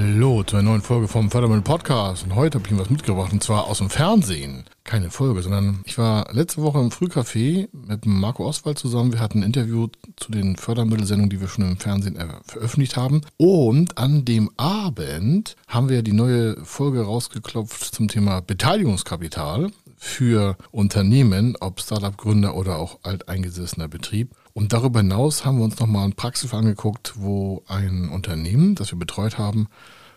Hallo zu einer neuen Folge vom Fördermittel Podcast. Und heute habe ich Ihnen was mitgebracht und zwar aus dem Fernsehen. Keine Folge, sondern ich war letzte Woche im Frühcafé mit Marco Oswald zusammen. Wir hatten ein Interview zu den Fördermittelsendungen, die wir schon im Fernsehen äh, veröffentlicht haben. Und an dem Abend haben wir die neue Folge rausgeklopft zum Thema Beteiligungskapital für Unternehmen, ob Startup-Gründer oder auch alteingesessener Betrieb. Und darüber hinaus haben wir uns nochmal einen Praxisfall angeguckt, wo ein Unternehmen, das wir betreut haben,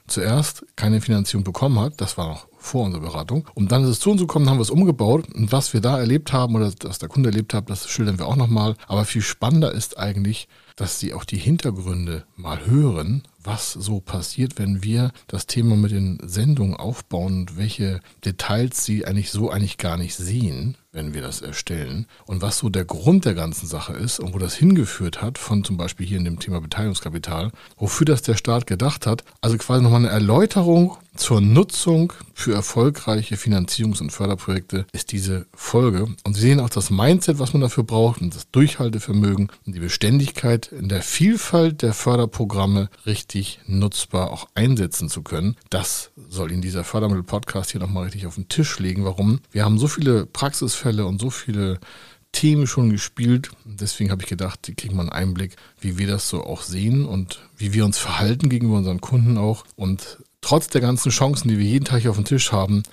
zuerst keine Finanzierung bekommen hat. Das war noch vor unserer Beratung. Und dann ist es zu uns gekommen, haben wir es umgebaut. Und was wir da erlebt haben oder was der Kunde erlebt hat, das schildern wir auch nochmal. Aber viel spannender ist eigentlich, dass Sie auch die Hintergründe mal hören, was so passiert, wenn wir das Thema mit den Sendungen aufbauen und welche Details Sie eigentlich so eigentlich gar nicht sehen, wenn wir das erstellen und was so der Grund der ganzen Sache ist und wo das hingeführt hat, von zum Beispiel hier in dem Thema Beteiligungskapital, wofür das der Staat gedacht hat. Also quasi nochmal eine Erläuterung zur Nutzung für erfolgreiche Finanzierungs- und Förderprojekte ist diese Folge. Und Sie sehen auch das Mindset, was man dafür braucht und das Durchhaltevermögen und die Beständigkeit in der Vielfalt der Förderprogramme richtig nutzbar auch einsetzen zu können. Das soll Ihnen dieser Fördermittel-Podcast hier nochmal richtig auf den Tisch legen. Warum? Wir haben so viele Praxisfälle und so viele Themen schon gespielt. Deswegen habe ich gedacht, die kriegen mal einen Einblick, wie wir das so auch sehen und wie wir uns verhalten gegenüber unseren Kunden auch. Und trotz der ganzen Chancen, die wir jeden Tag hier auf dem Tisch haben,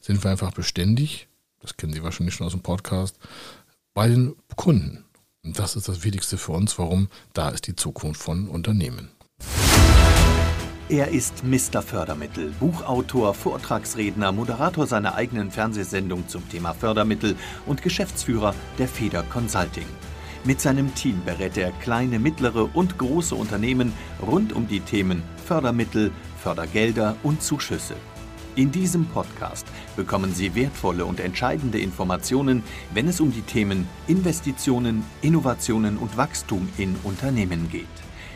sind wir einfach beständig. Das kennen Sie wahrscheinlich schon aus dem Podcast. Bei den Kunden. Und das ist das Wichtigste für uns. Warum? Da ist die Zukunft von Unternehmen. Er ist Mr. Fördermittel, Buchautor, Vortragsredner, Moderator seiner eigenen Fernsehsendung zum Thema Fördermittel und Geschäftsführer der Feder Consulting. Mit seinem Team berät er kleine, mittlere und große Unternehmen rund um die Themen Fördermittel, Fördergelder und Zuschüsse. In diesem Podcast bekommen Sie wertvolle und entscheidende Informationen, wenn es um die Themen Investitionen, Innovationen und Wachstum in Unternehmen geht.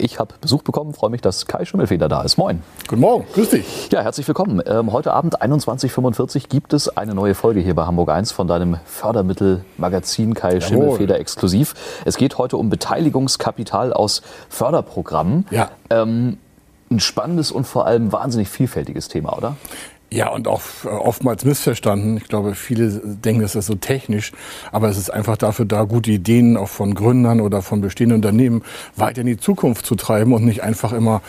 Ich habe Besuch bekommen, freue mich, dass Kai Schimmelfeder da ist. Moin. Guten Morgen, grüß dich. Ja, herzlich willkommen. Ähm, heute Abend 21.45 Uhr gibt es eine neue Folge hier bei Hamburg 1 von deinem Fördermittelmagazin Kai Jawohl. Schimmelfeder exklusiv. Es geht heute um Beteiligungskapital aus Förderprogrammen. Ja. Ähm, ein spannendes und vor allem wahnsinnig vielfältiges Thema, oder? Ja, und auch äh, oftmals missverstanden. Ich glaube, viele denken, es ist so technisch, aber es ist einfach dafür da, gute Ideen auch von Gründern oder von bestehenden Unternehmen weiter in die Zukunft zu treiben und nicht einfach immer,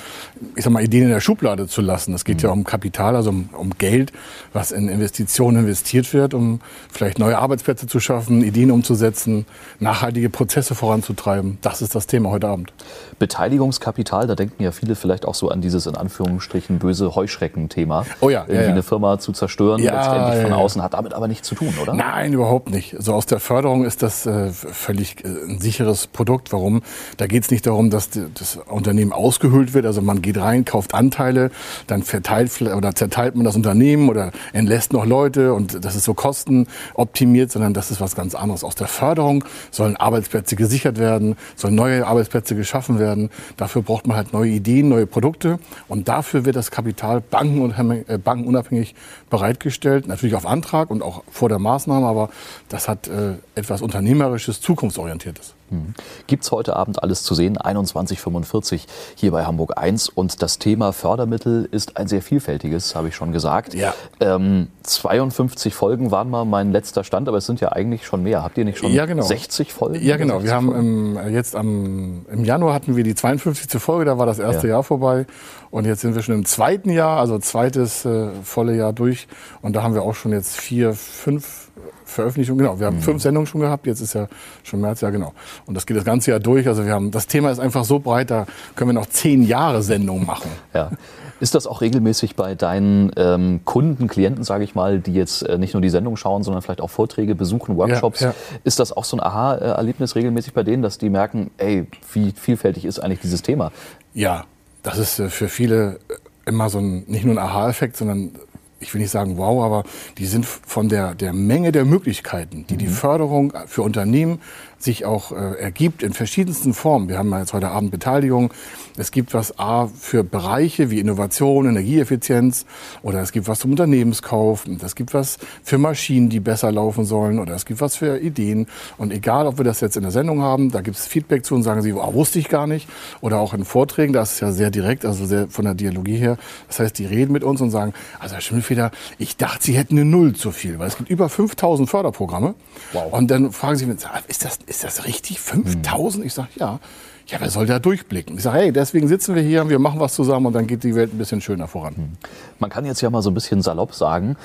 ich sag mal, Ideen in der Schublade zu lassen. Es geht mhm. ja um Kapital, also um, um, Geld, was in Investitionen investiert wird, um vielleicht neue Arbeitsplätze zu schaffen, Ideen umzusetzen, nachhaltige Prozesse voranzutreiben. Das ist das Thema heute Abend. Beteiligungskapital, da denken ja viele vielleicht auch so an dieses in Anführungsstrichen böse Heuschrecken-Thema. Oh ja, ja, ja. Eine Firma zu zerstören, ja, letztendlich von außen, hat damit aber nichts zu tun, oder? Nein, überhaupt nicht. So also aus der Förderung ist das äh, völlig äh, ein sicheres Produkt. Warum? Da geht es nicht darum, dass das Unternehmen ausgehöhlt wird. Also man geht rein, kauft Anteile, dann verteilt oder zerteilt man das Unternehmen oder entlässt noch Leute und das ist so kostenoptimiert, sondern das ist was ganz anderes. Aus der Förderung sollen Arbeitsplätze gesichert werden, sollen neue Arbeitsplätze geschaffen werden. Dafür braucht man halt neue Ideen, neue Produkte und dafür wird das Kapital banken und äh, bankenunabhängig unabhängig bereitgestellt, natürlich auf Antrag und auch vor der Maßnahme, aber das hat äh, etwas Unternehmerisches, Zukunftsorientiertes. Mhm. Gibt es heute Abend alles zu sehen, 21.45 hier bei Hamburg 1. Und das Thema Fördermittel ist ein sehr vielfältiges, habe ich schon gesagt. Ja. Ähm, 52 Folgen waren mal mein letzter Stand, aber es sind ja eigentlich schon mehr. Habt ihr nicht schon ja, genau. 60 Folgen? Ja, genau. Wir haben im, jetzt am, im Januar hatten wir die 52. Folge, da war das erste ja. Jahr vorbei. Und jetzt sind wir schon im zweiten Jahr, also zweites äh, volle Jahr durch. Und da haben wir auch schon jetzt vier, fünf Veröffentlichung, genau. Wir haben mhm. fünf Sendungen schon gehabt, jetzt ist ja schon März, ja genau. Und das geht das ganze Jahr durch. Also wir haben, das Thema ist einfach so breit, da können wir noch zehn Jahre Sendungen machen. Ja. Ist das auch regelmäßig bei deinen ähm, Kunden, Klienten, sage ich mal, die jetzt äh, nicht nur die Sendung schauen, sondern vielleicht auch Vorträge besuchen, Workshops? Ja, ja. Ist das auch so ein Aha-Erlebnis regelmäßig bei denen, dass die merken, ey, wie vielfältig ist eigentlich dieses Thema? Ja, das ist äh, für viele immer so ein, nicht nur ein Aha-Effekt, sondern ich will nicht sagen wow, aber die sind von der, der Menge der Möglichkeiten, die mhm. die Förderung für Unternehmen sich auch äh, ergibt in verschiedensten Formen. Wir haben jetzt heute Abend Beteiligung. Es gibt was A für Bereiche wie Innovation, Energieeffizienz oder es gibt was zum Unternehmenskauf. Es gibt was für Maschinen, die besser laufen sollen oder es gibt was für Ideen. Und egal, ob wir das jetzt in der Sendung haben, da gibt es Feedback zu und sagen sie, oh, wusste ich gar nicht. Oder auch in Vorträgen, das ist ja sehr direkt, also sehr von der Dialogie her. Das heißt, die reden mit uns und sagen, also Herr Schimmelfeder, ich dachte, Sie hätten eine Null zu viel, weil es gibt über 5000 Förderprogramme. Wow. Und dann fragen sie mich, ist das, ist das richtig? 5000? Ich sage, ja. Ja, wer soll da durchblicken? Ich sage, hey, deswegen sitzen wir hier, wir machen was zusammen und dann geht die Welt ein bisschen schöner voran. Man kann jetzt ja mal so ein bisschen salopp sagen,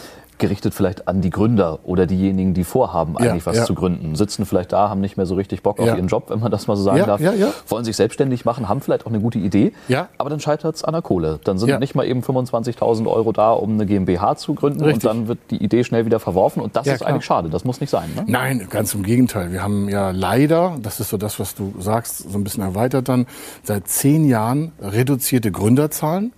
gerichtet vielleicht an die Gründer oder diejenigen, die vorhaben, eigentlich ja, was ja. zu gründen. Sitzen vielleicht da, haben nicht mehr so richtig Bock auf ja. ihren Job, wenn man das mal so sagen darf. Wollen sich selbstständig machen, haben vielleicht auch eine gute Idee, aber dann scheitert es an der Kohle. Dann sind nicht mal eben 25.000 Euro da, um eine GmbH zu gründen richtig. und dann wird die Idee schnell wieder verworfen und das ist klar. eigentlich schade. Das muss nicht sein. Ne? Nein, ganz im Gegenteil. Wir haben ja leider, das ist so das, was du sagst, so ein bisschen erweitert dann, seit zehn Jahren reduzierte Gründerzahlen.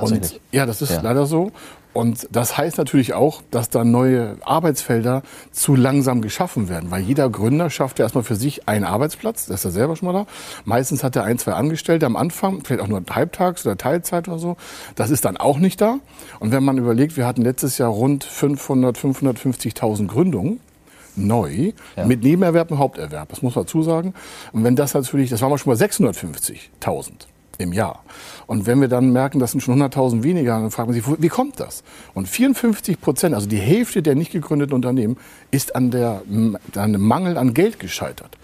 Und, ja, das ist ja. leider so. Und das heißt natürlich auch, dass da neue Arbeitsfelder zu langsam geschaffen werden, weil jeder Gründer schafft ja erstmal für sich einen Arbeitsplatz, das ist er selber schon mal da. Meistens hat er ein, zwei Angestellte am Anfang, vielleicht auch nur halbtags oder Teilzeit oder so. Das ist dann auch nicht da. Und wenn man überlegt, wir hatten letztes Jahr rund 500, 550.000 Gründungen neu ja. mit Nebenerwerb und Haupterwerb. Das muss man dazu sagen. Und wenn das natürlich, das waren wir schon mal 650.000 im Jahr. Und wenn wir dann merken, das sind schon 100.000 weniger, dann fragt man sich, wie kommt das? Und 54 Prozent, also die Hälfte der nicht gegründeten Unternehmen, ist an, der, an dem Mangel an Geld gescheitert.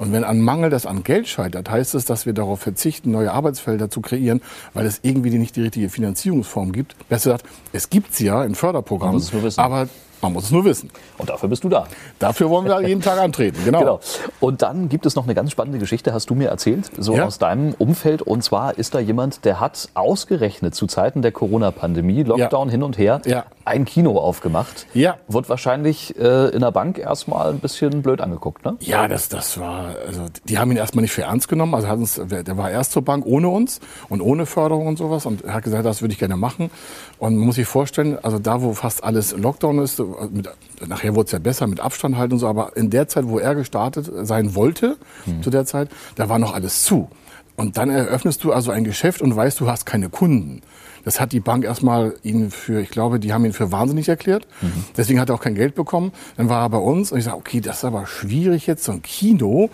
Und wenn an Mangel das an Geld scheitert, heißt es, dass wir darauf verzichten, neue Arbeitsfelder zu kreieren, weil es irgendwie nicht die richtige Finanzierungsform gibt. Besser gesagt, es gibt sie ja in Förderprogrammen, aber man muss es nur wissen. Und dafür bist du da. Dafür wollen wir jeden Tag antreten, genau. genau. Und dann gibt es noch eine ganz spannende Geschichte, hast du mir erzählt, so ja? aus deinem Umfeld. Und zwar ist da jemand, der hat ausgerechnet zu Zeiten der Corona-Pandemie, Lockdown ja. hin und her, ja. ein Kino aufgemacht. Ja. Wird wahrscheinlich äh, in der Bank erstmal ein bisschen blöd angeguckt, ne? Ja, das, das war, also die haben ihn erstmal nicht für ernst genommen. Also hat uns, der war erst zur Bank ohne uns und ohne Förderung und sowas und hat gesagt, das würde ich gerne machen. Und man muss sich vorstellen, also da, wo fast alles Lockdown ist, mit, nachher wurde es ja besser mit Abstand halten und so, aber in der Zeit, wo er gestartet sein wollte, hm. zu der Zeit, da war noch alles zu. Und dann eröffnest du also ein Geschäft und weißt, du hast keine Kunden. Das hat die Bank erstmal ihn für, ich glaube, die haben ihn für wahnsinnig erklärt. Mhm. Deswegen hat er auch kein Geld bekommen. Dann war er bei uns und ich sage, okay, das ist aber schwierig jetzt, so ein Kino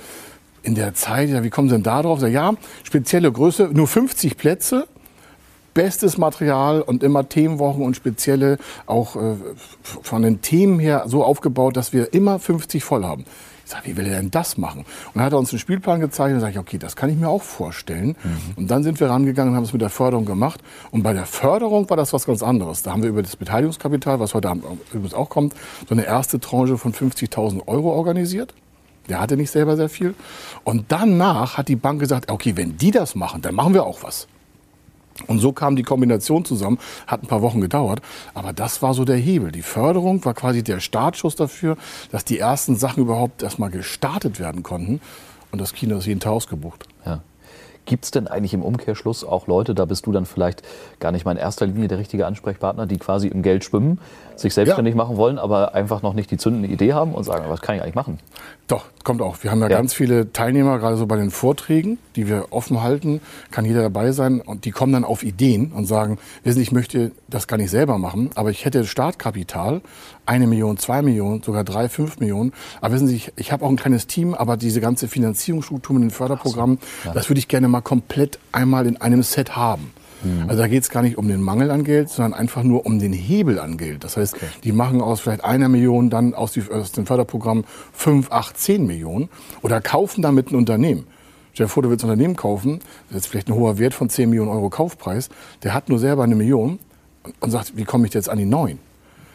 in der Zeit. Ja, wie kommen Sie denn da drauf? Sag, ja, spezielle Größe, nur 50 Plätze bestes Material und immer Themenwochen und spezielle auch äh, von den Themen her so aufgebaut, dass wir immer 50 voll haben. Ich sage, wie will er denn das machen? Und dann hat er uns einen Spielplan gezeigt und sage ich, okay, das kann ich mir auch vorstellen. Mhm. Und dann sind wir rangegangen und haben es mit der Förderung gemacht. Und bei der Förderung war das was ganz anderes. Da haben wir über das Beteiligungskapital, was heute übrigens auch kommt, so eine erste Tranche von 50.000 Euro organisiert. Der hatte nicht selber sehr viel. Und danach hat die Bank gesagt, okay, wenn die das machen, dann machen wir auch was. Und so kam die Kombination zusammen, hat ein paar Wochen gedauert, aber das war so der Hebel. Die Förderung war quasi der Startschuss dafür, dass die ersten Sachen überhaupt erstmal gestartet werden konnten. Und das Kino ist jeden Tag ausgebucht. Ja. Gibt es denn eigentlich im Umkehrschluss auch Leute, da bist du dann vielleicht gar nicht mal in erster Linie der richtige Ansprechpartner, die quasi im Geld schwimmen, sich selbstständig ja. machen wollen, aber einfach noch nicht die zündende Idee haben und sagen, was kann ich eigentlich machen? Doch, kommt auch. Wir haben ja, ja, ganz viele Teilnehmer, gerade so bei den Vorträgen, die wir offen halten, kann jeder dabei sein und die kommen dann auf Ideen und sagen, wissen Sie, ich möchte das gar nicht selber machen, aber ich hätte Startkapital, eine Million, zwei Millionen, sogar drei, fünf Millionen. Aber wissen Sie, ich, ich habe auch ein kleines Team, aber diese ganze Finanzierungsstruktur mit den Förderprogrammen, so, ja. das würde ich gerne mal komplett einmal in einem Set haben. Mhm. Also da geht es gar nicht um den Mangel an Geld, sondern einfach nur um den Hebel an Geld. Das heißt, okay. die machen aus vielleicht einer Million dann aus, die, aus dem Förderprogramm fünf, acht, zehn Millionen oder kaufen damit ein Unternehmen. Stell dir vor, du willst ein Unternehmen kaufen, das ist vielleicht ein hoher Wert von 10 Millionen Euro Kaufpreis, der hat nur selber eine Million und sagt, wie komme ich jetzt an die neun?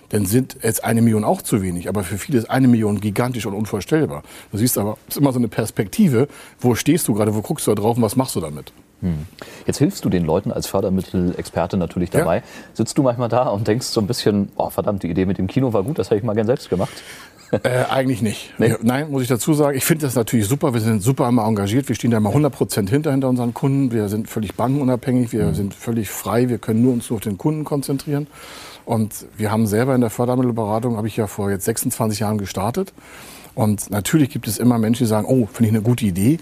Dann sind jetzt eine Million auch zu wenig, aber für viele ist eine Million gigantisch und unvorstellbar. Du siehst aber, es ist immer so eine Perspektive, wo stehst du gerade, wo guckst du da drauf und was machst du damit? Hm. Jetzt hilfst du den Leuten als Fördermittelexperte natürlich dabei. Ja. Sitzt du manchmal da und denkst so ein bisschen, oh verdammt, die Idee mit dem Kino war gut, das hätte ich mal gern selbst gemacht? Äh, eigentlich nicht. Nee? Nein, muss ich dazu sagen. Ich finde das natürlich super. Wir sind super immer engagiert. Wir stehen da immer 100 Prozent hinter, hinter unseren Kunden. Wir sind völlig bankenunabhängig. Wir mhm. sind völlig frei. Wir können nur uns nur auf den Kunden konzentrieren. Und wir haben selber in der Fördermittelberatung, habe ich ja vor jetzt 26 Jahren gestartet. Und natürlich gibt es immer Menschen, die sagen, oh, finde ich eine gute Idee.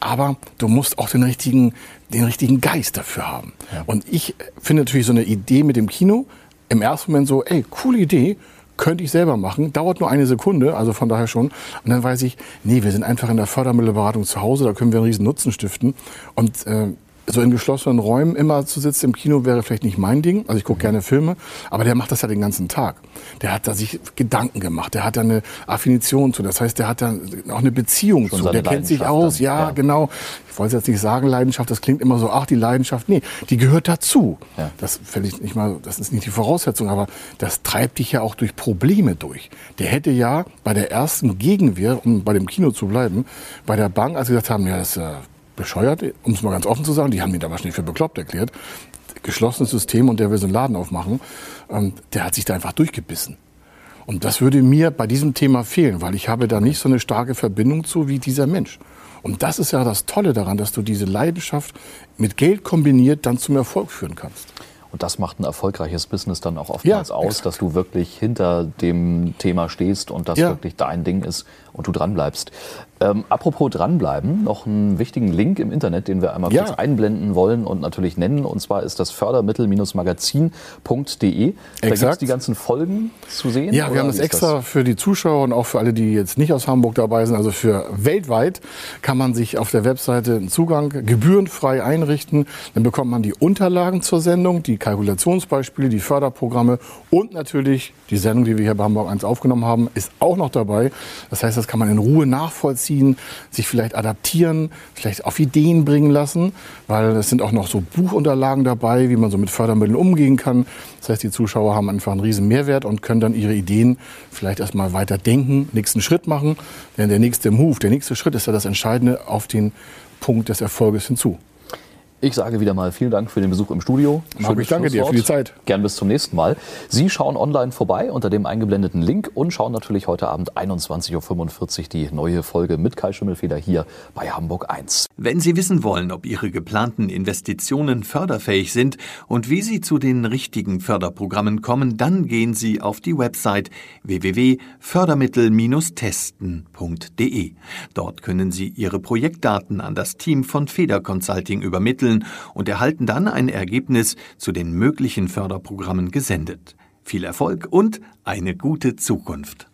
Aber du musst auch den richtigen, den richtigen Geist dafür haben. Ja. Und ich finde natürlich so eine Idee mit dem Kino im ersten Moment so, ey, coole Idee, könnte ich selber machen, dauert nur eine Sekunde, also von daher schon. Und dann weiß ich, nee, wir sind einfach in der Fördermittelberatung zu Hause, da können wir einen riesen Nutzen stiften. Und äh, so in geschlossenen Räumen immer zu sitzen im Kino wäre vielleicht nicht mein Ding. Also ich gucke mhm. gerne Filme, aber der macht das ja den ganzen Tag. Der hat da sich Gedanken gemacht, der hat da eine Affinition zu. Das heißt, der hat da auch eine Beziehung Schon zu. Der kennt sich aus, ja, ja, genau. Ich wollte jetzt nicht sagen Leidenschaft, das klingt immer so, ach, die Leidenschaft. Nee, die gehört dazu. Ja. Das fände ich nicht mal, das ist nicht die Voraussetzung, aber das treibt dich ja auch durch Probleme durch. Der hätte ja bei der ersten Gegenwehr, um bei dem Kino zu bleiben, bei der Bank, als sie gesagt haben, ja, das ist ja bescheuert, um es mal ganz offen zu sagen. Die haben ihn da wahrscheinlich für bekloppt erklärt. Geschlossenes System und der will so einen Laden aufmachen. Ähm, der hat sich da einfach durchgebissen. Und das würde mir bei diesem Thema fehlen, weil ich habe da nicht so eine starke Verbindung zu wie dieser Mensch. Und das ist ja das Tolle daran, dass du diese Leidenschaft mit Geld kombiniert dann zum Erfolg führen kannst. Und das macht ein erfolgreiches Business dann auch oftmals ja, aus, exakt. dass du wirklich hinter dem Thema stehst und das ja. wirklich dein Ding ist und du dranbleibst. Ähm, apropos dranbleiben, noch einen wichtigen Link im Internet, den wir einmal ja. kurz einblenden wollen und natürlich nennen. Und zwar ist das fördermittel-magazin.de. Da gibt es die ganzen Folgen zu sehen. Ja, wir haben das extra das? für die Zuschauer und auch für alle, die jetzt nicht aus Hamburg dabei sind, also für weltweit, kann man sich auf der Webseite einen Zugang gebührenfrei einrichten. Dann bekommt man die Unterlagen zur Sendung, die Kalkulationsbeispiele, die Förderprogramme und natürlich die Sendung, die wir hier bei Hamburg 1 aufgenommen haben, ist auch noch dabei. Das heißt, das kann man in Ruhe nachvollziehen, sich vielleicht adaptieren, vielleicht auf Ideen bringen lassen, weil es sind auch noch so Buchunterlagen dabei, wie man so mit Fördermitteln umgehen kann. Das heißt, die Zuschauer haben einfach einen riesen Mehrwert und können dann ihre Ideen vielleicht erstmal weiter denken, nächsten Schritt machen. Denn der nächste Move, der nächste Schritt ist ja das Entscheidende auf den Punkt des Erfolges hinzu. Ich sage wieder mal vielen Dank für den Besuch im Studio. Marco, ich danke dir für die Zeit. Gern bis zum nächsten Mal. Sie schauen online vorbei unter dem eingeblendeten Link und schauen natürlich heute Abend 21.45 Uhr die neue Folge mit Kai Schimmelfeder hier bei Hamburg 1. Wenn Sie wissen wollen, ob Ihre geplanten Investitionen förderfähig sind und wie Sie zu den richtigen Förderprogrammen kommen, dann gehen Sie auf die Website www.fördermittel-testen.de. Dort können Sie Ihre Projektdaten an das Team von Feder Consulting übermitteln ermitteln und erhalten dann ein Ergebnis zu den möglichen Förderprogrammen gesendet. Viel Erfolg und eine gute Zukunft.